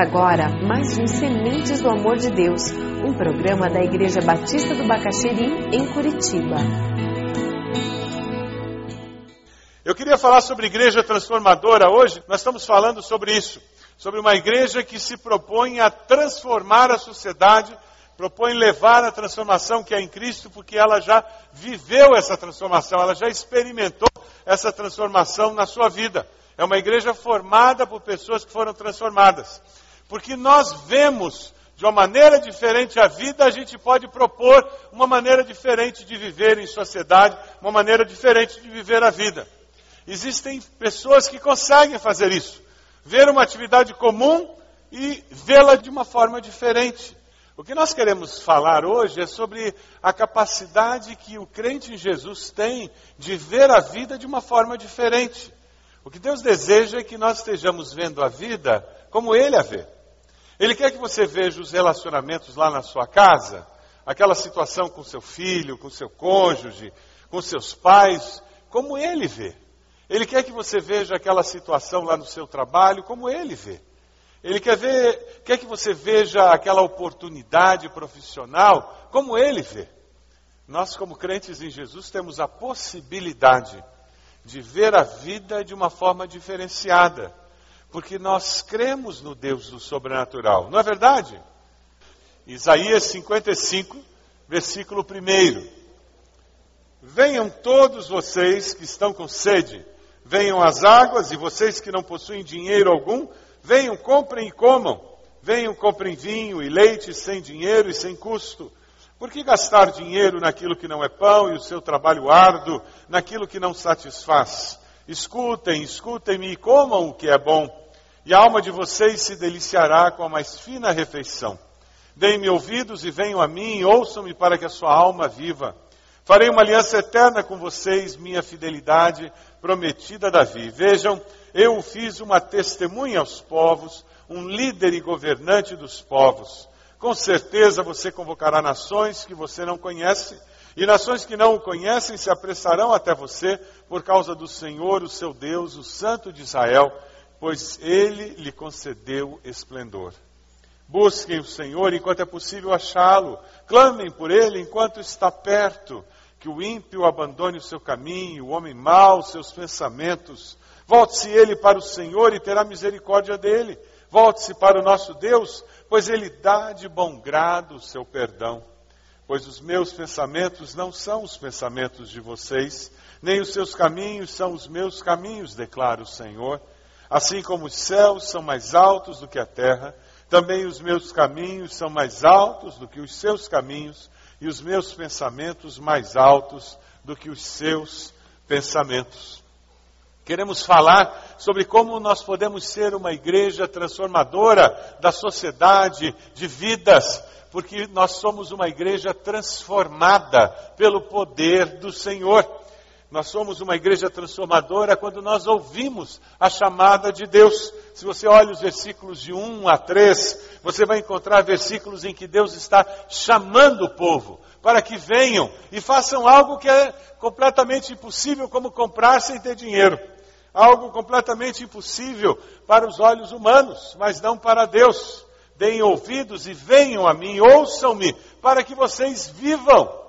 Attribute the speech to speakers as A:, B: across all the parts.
A: Agora mais um Sementes do Amor de Deus, um programa da Igreja Batista do Bacaxerim, em Curitiba.
B: Eu queria falar sobre igreja transformadora hoje. Nós estamos falando sobre isso, sobre uma igreja que se propõe a transformar a sociedade, propõe levar a transformação que é em Cristo, porque ela já viveu essa transformação, ela já experimentou essa transformação na sua vida. É uma igreja formada por pessoas que foram transformadas. Porque nós vemos de uma maneira diferente a vida, a gente pode propor uma maneira diferente de viver em sociedade, uma maneira diferente de viver a vida. Existem pessoas que conseguem fazer isso. Ver uma atividade comum e vê-la de uma forma diferente. O que nós queremos falar hoje é sobre a capacidade que o crente em Jesus tem de ver a vida de uma forma diferente. O que Deus deseja é que nós estejamos vendo a vida como Ele a vê. Ele quer que você veja os relacionamentos lá na sua casa, aquela situação com seu filho, com seu cônjuge, com seus pais, como Ele vê. Ele quer que você veja aquela situação lá no seu trabalho como Ele vê. Ele quer, ver, quer que você veja aquela oportunidade profissional como Ele vê. Nós, como crentes em Jesus, temos a possibilidade de ver a vida de uma forma diferenciada, porque nós cremos no Deus do sobrenatural, não é verdade? Isaías 55, versículo 1. Venham todos vocês que estão com sede, venham às águas, e vocês que não possuem dinheiro algum, venham, comprem e comam. Venham, comprem vinho e leite sem dinheiro e sem custo. Por que gastar dinheiro naquilo que não é pão e o seu trabalho árduo naquilo que não satisfaz? Escutem, escutem-me e comam o que é bom, e a alma de vocês se deliciará com a mais fina refeição. Deem-me ouvidos e venham a mim, ouçam-me para que a sua alma viva. Farei uma aliança eterna com vocês, minha fidelidade prometida a Davi. Vejam, eu fiz uma testemunha aos povos, um líder e governante dos povos. Com certeza você convocará nações que você não conhece, e nações que não o conhecem se apressarão até você por causa do Senhor, o seu Deus, o Santo de Israel, pois ele lhe concedeu esplendor. Busquem o Senhor enquanto é possível achá-lo, clamem por ele enquanto está perto, que o ímpio abandone o seu caminho, o homem mau seus pensamentos. Volte-se ele para o Senhor e terá misericórdia dele. Volte-se para o nosso Deus, pois ele dá de bom grado o seu perdão. Pois os meus pensamentos não são os pensamentos de vocês, nem os seus caminhos são os meus caminhos, declara o Senhor. Assim como os céus são mais altos do que a terra, também os meus caminhos são mais altos do que os seus caminhos, e os meus pensamentos mais altos do que os seus pensamentos. Queremos falar sobre como nós podemos ser uma igreja transformadora da sociedade, de vidas, porque nós somos uma igreja transformada pelo poder do Senhor. Nós somos uma igreja transformadora quando nós ouvimos a chamada de Deus. Se você olha os versículos de 1 a 3, você vai encontrar versículos em que Deus está chamando o povo para que venham e façam algo que é completamente impossível, como comprar sem ter dinheiro. Algo completamente impossível para os olhos humanos, mas não para Deus. Deem ouvidos e venham a mim, ouçam-me, para que vocês vivam.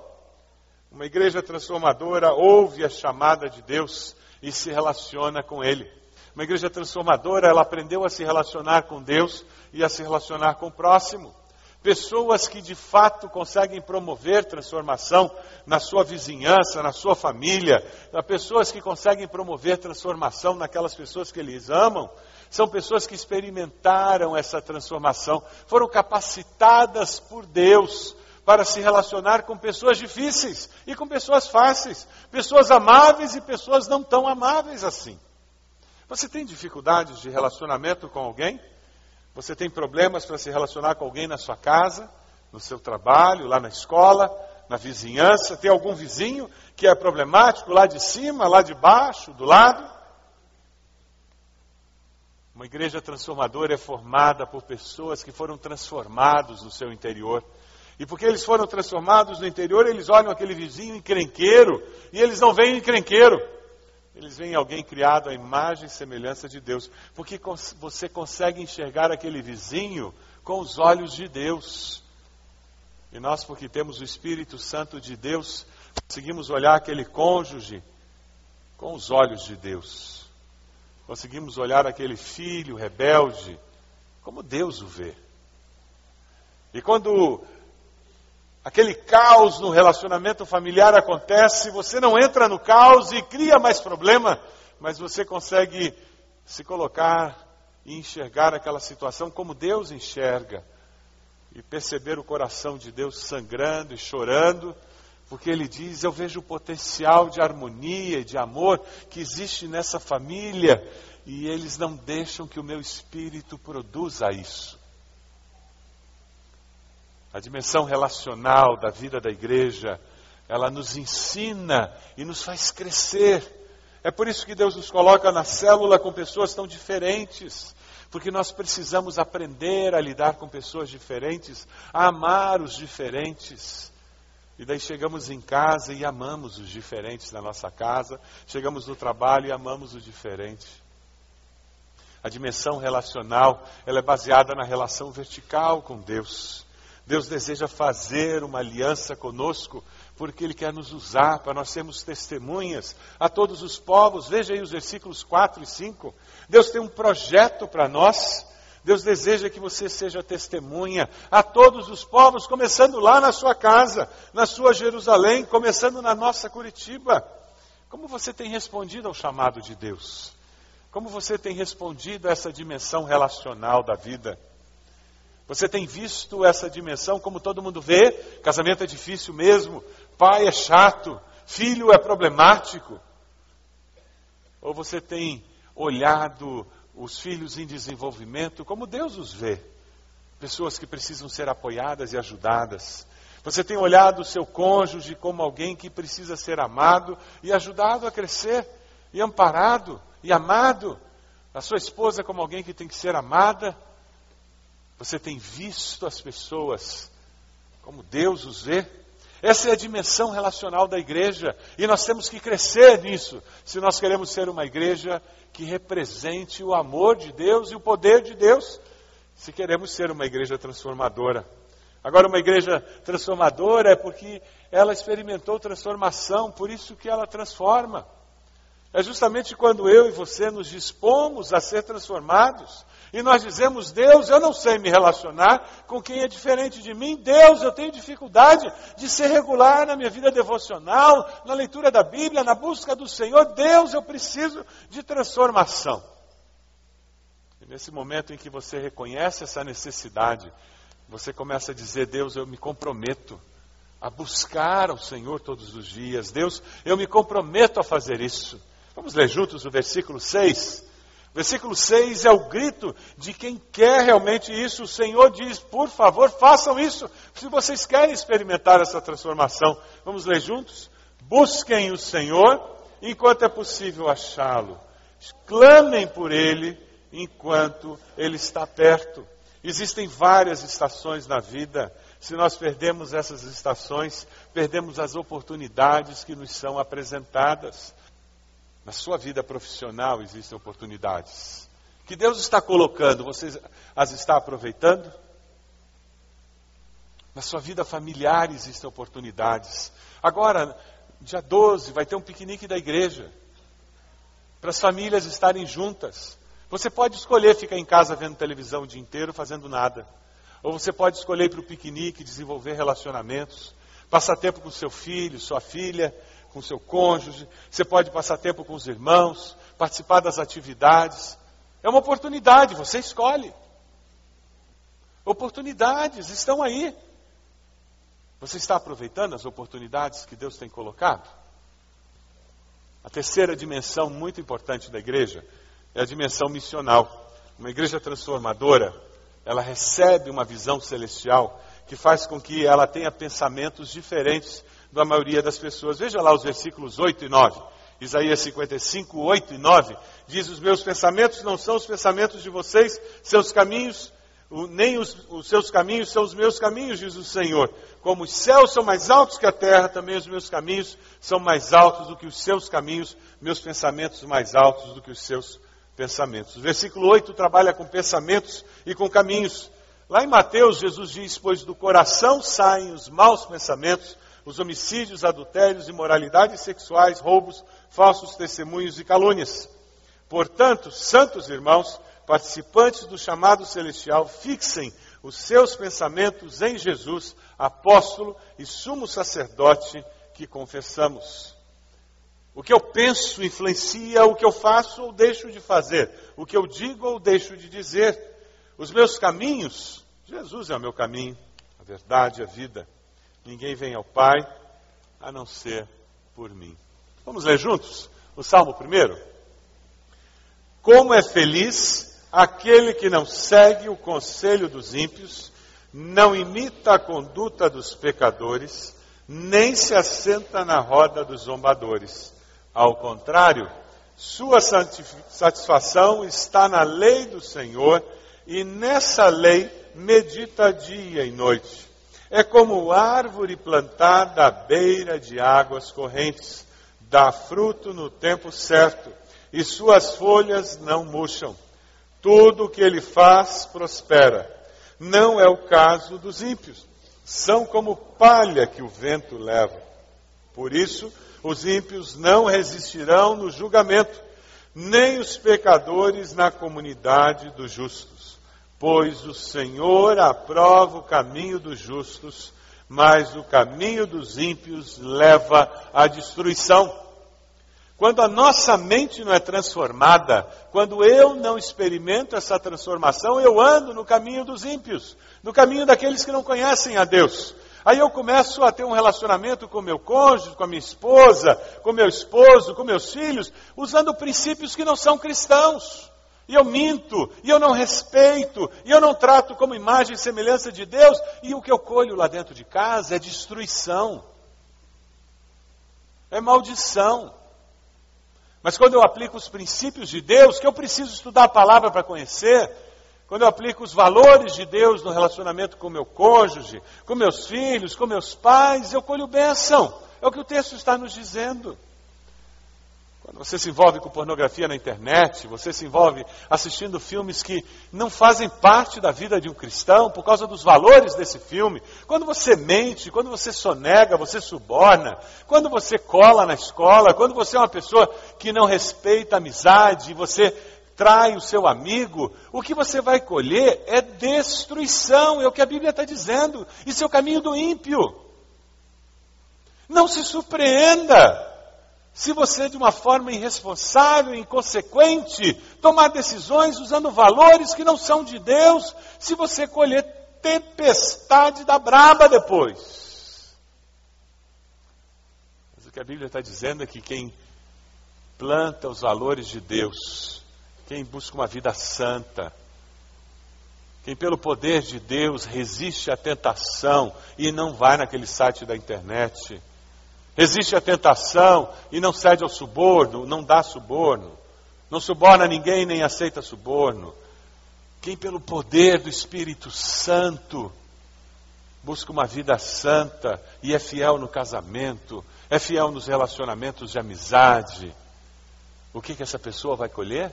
B: Uma igreja transformadora ouve a chamada de Deus e se relaciona com Ele. Uma igreja transformadora, ela aprendeu a se relacionar com Deus e a se relacionar com o próximo. pessoas que de fato conseguem promover transformação na sua vizinhança, na sua família, pessoas que conseguem promover transformação naquelas pessoas que eles amam, são pessoas que experimentaram essa transformação, foram capacitadas por Deus para se relacionar com pessoas difíceis e com pessoas fáceis, pessoas amáveis e pessoas não tão amáveis assim. Você tem dificuldades de relacionamento com alguém? Você tem problemas para se relacionar com alguém na sua casa, no seu trabalho, lá na escola, na vizinhança? Tem algum vizinho que é problemático lá de cima, lá de baixo, do lado? Uma igreja transformadora é formada por pessoas que foram transformados no seu interior. E porque eles foram transformados no interior, eles olham aquele vizinho encrenqueiro e eles não veem encrenqueiro. Eles veem alguém criado à imagem e semelhança de Deus. Porque você consegue enxergar aquele vizinho com os olhos de Deus. E nós, porque temos o Espírito Santo de Deus, conseguimos olhar aquele cônjuge com os olhos de Deus. Conseguimos olhar aquele filho rebelde como Deus o vê. E quando aquele caos no relacionamento familiar acontece, você não entra no caos e cria mais problema, mas você consegue se colocar e enxergar aquela situação como Deus enxerga e perceber o coração de Deus sangrando e chorando, porque Ele diz: Eu vejo o potencial de harmonia e de amor que existe nessa família e eles não deixam que o meu espírito produza isso. A dimensão relacional da vida da igreja, ela nos ensina e nos faz crescer. É por isso que Deus nos coloca na célula com pessoas tão diferentes, porque nós precisamos aprender a lidar com pessoas diferentes, a amar os diferentes. E daí chegamos em casa e amamos os diferentes na nossa casa, chegamos no trabalho e amamos os diferentes. A dimensão relacional, ela é baseada na relação vertical com Deus. Deus deseja fazer uma aliança conosco, porque Ele quer nos usar para nós sermos testemunhas a todos os povos. Veja aí os versículos 4 e 5. Deus tem um projeto para nós. Deus deseja que você seja testemunha a todos os povos, começando lá na sua casa, na sua Jerusalém, começando na nossa Curitiba. Como você tem respondido ao chamado de Deus? Como você tem respondido a essa dimensão relacional da vida? Você tem visto essa dimensão como todo mundo vê? Casamento é difícil mesmo, pai é chato, filho é problemático. Ou você tem olhado os filhos em desenvolvimento como Deus os vê? Pessoas que precisam ser apoiadas e ajudadas. Você tem olhado o seu cônjuge como alguém que precisa ser amado e ajudado a crescer, e amparado e amado. A sua esposa como alguém que tem que ser amada você tem visto as pessoas como Deus os vê? Essa é a dimensão relacional da igreja e nós temos que crescer nisso se nós queremos ser uma igreja que represente o amor de Deus e o poder de Deus, se queremos ser uma igreja transformadora. Agora, uma igreja transformadora é porque ela experimentou transformação, por isso que ela transforma. É justamente quando eu e você nos dispomos a ser transformados, e nós dizemos, Deus, eu não sei me relacionar com quem é diferente de mim. Deus, eu tenho dificuldade de ser regular na minha vida devocional, na leitura da Bíblia, na busca do Senhor. Deus, eu preciso de transformação. E nesse momento em que você reconhece essa necessidade, você começa a dizer, Deus, eu me comprometo a buscar ao Senhor todos os dias. Deus, eu me comprometo a fazer isso. Vamos ler juntos o versículo 6. Versículo 6 é o grito de quem quer realmente isso. O Senhor diz: por favor, façam isso, se vocês querem experimentar essa transformação. Vamos ler juntos? Busquem o Senhor enquanto é possível achá-lo. Clamem por Ele enquanto Ele está perto. Existem várias estações na vida. Se nós perdemos essas estações, perdemos as oportunidades que nos são apresentadas. Na sua vida profissional existem oportunidades que Deus está colocando, você as está aproveitando? Na sua vida familiar existem oportunidades. Agora, dia 12, vai ter um piquenique da igreja. Para as famílias estarem juntas. Você pode escolher ficar em casa vendo televisão o dia inteiro, fazendo nada. Ou você pode escolher ir para o piquenique, desenvolver relacionamentos, passar tempo com seu filho, sua filha, com seu cônjuge. Você pode passar tempo com os irmãos, participar das atividades. É uma oportunidade, você escolhe. Oportunidades estão aí. Você está aproveitando as oportunidades que Deus tem colocado? A terceira dimensão muito importante da igreja é a dimensão missional. Uma igreja transformadora, ela recebe uma visão celestial que faz com que ela tenha pensamentos diferentes da maioria das pessoas. Veja lá os versículos 8 e 9. Isaías 55, 8 e 9 diz: Os meus pensamentos não são os pensamentos de vocês, seus caminhos, nem os, os, seus caminhos são os meus caminhos, diz o Senhor. Como os céus são mais altos que a terra, também os meus caminhos são mais altos do que os seus caminhos, meus pensamentos mais altos do que os seus pensamentos. O versículo 8 trabalha com pensamentos e com caminhos. Lá em Mateus, Jesus diz: Pois do coração saem os maus pensamentos, os homicídios, adultérios, imoralidades sexuais, roubos, falsos testemunhos e calúnias. Portanto, santos irmãos, participantes do chamado celestial, fixem os seus pensamentos em Jesus, apóstolo e sumo sacerdote que confessamos. O que eu penso influencia o que eu faço ou deixo de fazer, o que eu digo ou deixo de dizer. Os meus caminhos, Jesus é o meu caminho, a verdade, a vida. Ninguém vem ao Pai a não ser por mim. Vamos ler juntos o Salmo primeiro? Como é feliz aquele que não segue o conselho dos ímpios, não imita a conduta dos pecadores, nem se assenta na roda dos zombadores ao contrário, sua satisfação está na lei do Senhor e nessa lei medita dia e noite. É como árvore plantada à beira de águas correntes, dá fruto no tempo certo e suas folhas não murcham. Tudo o que ele faz prospera. Não é o caso dos ímpios. São como palha que o vento leva. Por isso, os ímpios não resistirão no julgamento, nem os pecadores na comunidade dos justos. Pois o Senhor aprova o caminho dos justos, mas o caminho dos ímpios leva à destruição. Quando a nossa mente não é transformada, quando eu não experimento essa transformação, eu ando no caminho dos ímpios, no caminho daqueles que não conhecem a Deus. Aí eu começo a ter um relacionamento com meu cônjuge, com a minha esposa, com meu esposo, com meus filhos, usando princípios que não são cristãos. E eu minto, e eu não respeito, e eu não trato como imagem e semelhança de Deus, e o que eu colho lá dentro de casa é destruição, é maldição. Mas quando eu aplico os princípios de Deus, que eu preciso estudar a palavra para conhecer, quando eu aplico os valores de Deus no relacionamento com meu cônjuge, com meus filhos, com meus pais, eu colho bênção. É o que o texto está nos dizendo. Quando você se envolve com pornografia na internet, você se envolve assistindo filmes que não fazem parte da vida de um cristão por causa dos valores desse filme. Quando você mente, quando você sonega, você suborna, quando você cola na escola, quando você é uma pessoa que não respeita a amizade, você trai o seu amigo, o que você vai colher é destruição, é o que a Bíblia está dizendo. Isso é o caminho do ímpio. Não se surpreenda se você, de uma forma irresponsável, inconsequente, tomar decisões usando valores que não são de Deus, se você colher tempestade da braba depois. Mas o que a Bíblia está dizendo é que quem planta os valores de Deus, quem busca uma vida santa, quem pelo poder de Deus resiste à tentação e não vai naquele site da internet, resiste à tentação e não cede ao suborno, não dá suborno, não suborna ninguém nem aceita suborno. Quem pelo poder do Espírito Santo busca uma vida santa e é fiel no casamento, é fiel nos relacionamentos de amizade, o que, que essa pessoa vai colher?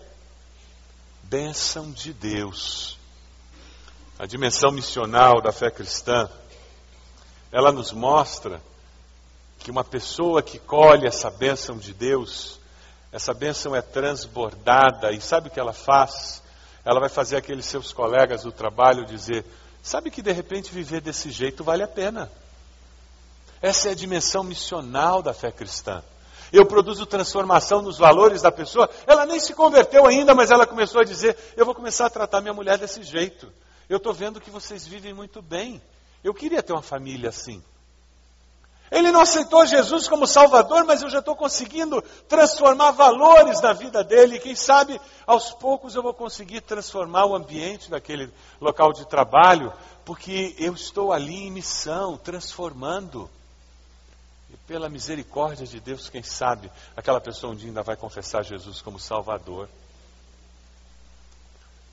B: bênção de Deus. A dimensão missional da fé cristã, ela nos mostra que uma pessoa que colhe essa bênção de Deus, essa bênção é transbordada, e sabe o que ela faz? Ela vai fazer aqueles seus colegas do trabalho dizer: Sabe que de repente viver desse jeito vale a pena. Essa é a dimensão missional da fé cristã. Eu produzo transformação nos valores da pessoa. Ela nem se converteu ainda, mas ela começou a dizer: Eu vou começar a tratar minha mulher desse jeito. Eu estou vendo que vocês vivem muito bem. Eu queria ter uma família assim. Ele não aceitou Jesus como Salvador, mas eu já estou conseguindo transformar valores na vida dele. Quem sabe, aos poucos, eu vou conseguir transformar o ambiente daquele local de trabalho, porque eu estou ali em missão, transformando. E pela misericórdia de Deus, quem sabe, aquela pessoa um dia ainda vai confessar Jesus como Salvador.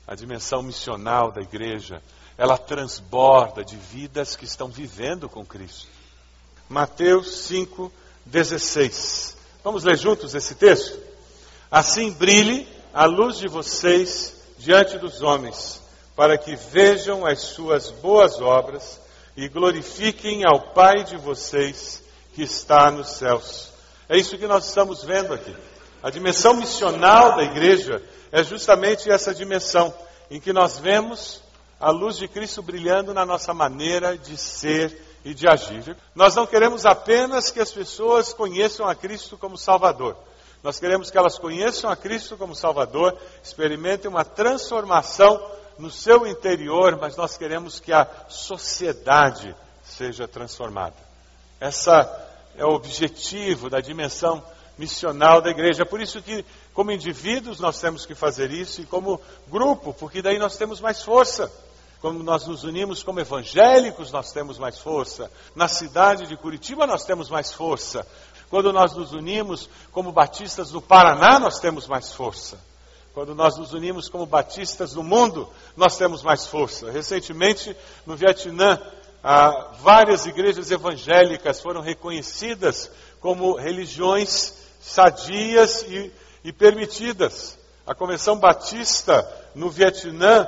B: A dimensão missional da igreja, ela transborda de vidas que estão vivendo com Cristo. Mateus 5, 16. Vamos ler juntos esse texto? Assim brilhe a luz de vocês diante dos homens, para que vejam as suas boas obras e glorifiquem ao Pai de vocês que está nos céus. É isso que nós estamos vendo aqui. A dimensão missional da igreja é justamente essa dimensão em que nós vemos a luz de Cristo brilhando na nossa maneira de ser e de agir. Nós não queremos apenas que as pessoas conheçam a Cristo como Salvador. Nós queremos que elas conheçam a Cristo como Salvador, experimentem uma transformação no seu interior, mas nós queremos que a sociedade seja transformada. Essa é o objetivo da dimensão missional da igreja. É por isso que, como indivíduos, nós temos que fazer isso, e como grupo, porque daí nós temos mais força. Como nós nos unimos como evangélicos, nós temos mais força. Na cidade de Curitiba, nós temos mais força. Quando nós nos unimos como batistas no Paraná, nós temos mais força. Quando nós nos unimos como batistas no mundo, nós temos mais força. Recentemente, no Vietnã, ah, várias igrejas evangélicas foram reconhecidas como religiões sadias e, e permitidas. A Convenção Batista no Vietnã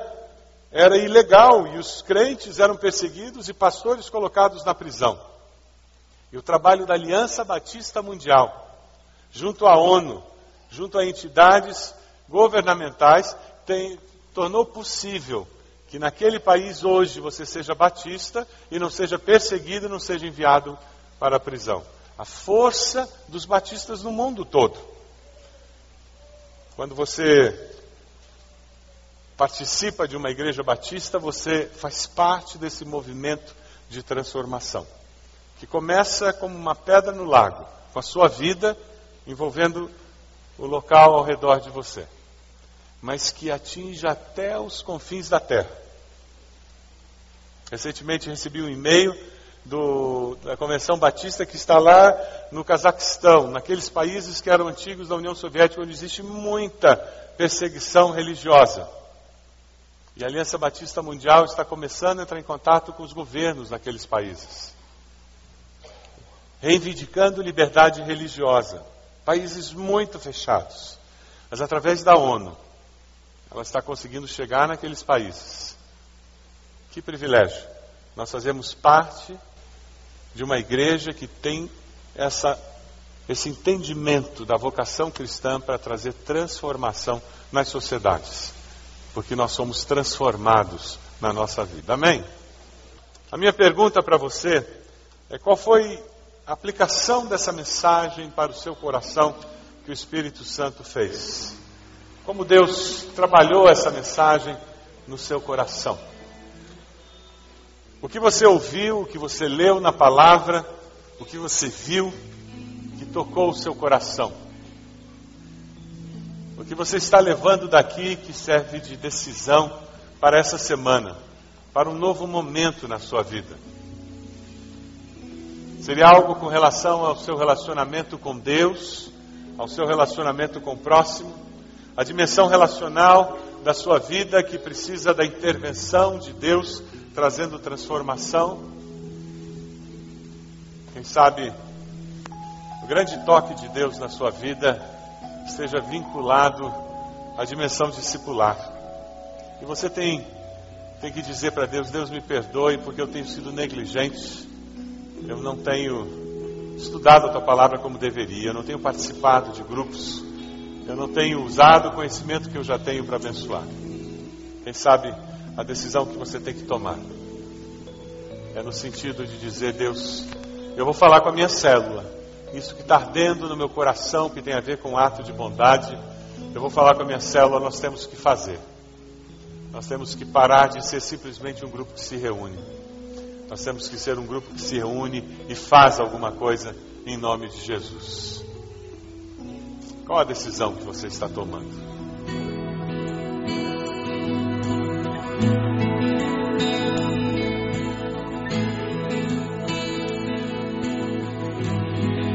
B: era ilegal e os crentes eram perseguidos e pastores colocados na prisão. E o trabalho da Aliança Batista Mundial, junto à ONU, junto a entidades governamentais, tem, tornou possível que naquele país hoje você seja batista e não seja perseguido e não seja enviado para a prisão. A força dos batistas no mundo todo. Quando você participa de uma igreja batista, você faz parte desse movimento de transformação, que começa como uma pedra no lago, com a sua vida envolvendo o local ao redor de você, mas que atinge até os confins da terra. Recentemente recebi um e-mail do, da Convenção Batista que está lá no Cazaquistão, naqueles países que eram antigos da União Soviética, onde existe muita perseguição religiosa. E a Aliança Batista Mundial está começando a entrar em contato com os governos daqueles países, reivindicando liberdade religiosa. Países muito fechados. Mas através da ONU, ela está conseguindo chegar naqueles países. Que privilégio! Nós fazemos parte de uma igreja que tem essa, esse entendimento da vocação cristã para trazer transformação nas sociedades porque nós somos transformados na nossa vida. Amém? A minha pergunta para você é qual foi a aplicação dessa mensagem para o seu coração que o Espírito Santo fez? Como Deus trabalhou essa mensagem no seu coração? O que você ouviu, o que você leu na palavra, o que você viu que tocou o seu coração? O que você está levando daqui que serve de decisão para essa semana, para um novo momento na sua vida? Seria algo com relação ao seu relacionamento com Deus, ao seu relacionamento com o próximo, a dimensão relacional da sua vida que precisa da intervenção de Deus trazendo transformação. Quem sabe o grande toque de Deus na sua vida esteja vinculado à dimensão discipular. E você tem, tem que dizer para Deus: Deus me perdoe porque eu tenho sido negligente, eu não tenho estudado a tua palavra como deveria, eu não tenho participado de grupos, eu não tenho usado o conhecimento que eu já tenho para abençoar. Quem sabe a decisão que você tem que tomar É no sentido de dizer, Deus, eu vou falar com a minha célula. Isso que está ardendo no meu coração, que tem a ver com um ato de bondade, eu vou falar com a minha célula, nós temos que fazer. Nós temos que parar de ser simplesmente um grupo que se reúne. Nós temos que ser um grupo que se reúne e faz alguma coisa em nome de Jesus. Qual a decisão que você está tomando?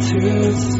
A: truth